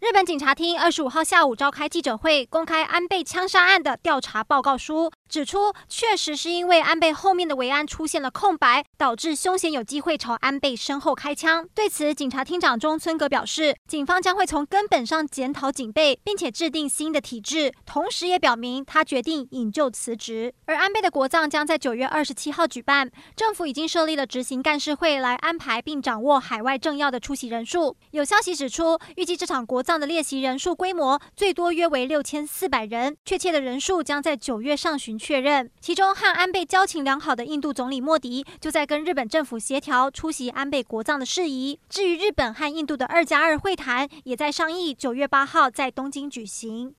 日本警察厅二十五号下午召开记者会，公开安倍枪杀案的调查报告书。指出，确实是因为安倍后面的维安出现了空白，导致凶嫌有机会朝安倍身后开枪。对此，警察厅长中村格表示，警方将会从根本上检讨警备，并且制定新的体制。同时，也表明他决定引咎辞职。而安倍的国葬将在九月二十七号举办，政府已经设立了执行干事会来安排并掌握海外政要的出席人数。有消息指出，预计这场国葬的列席人数规模最多约为六千四百人，确切的人数将在九月上旬。确认，其中和安倍交情良好的印度总理莫迪就在跟日本政府协调出席安倍国葬的事宜。至于日本和印度的二加二会谈，也在商议九月八号在东京举行。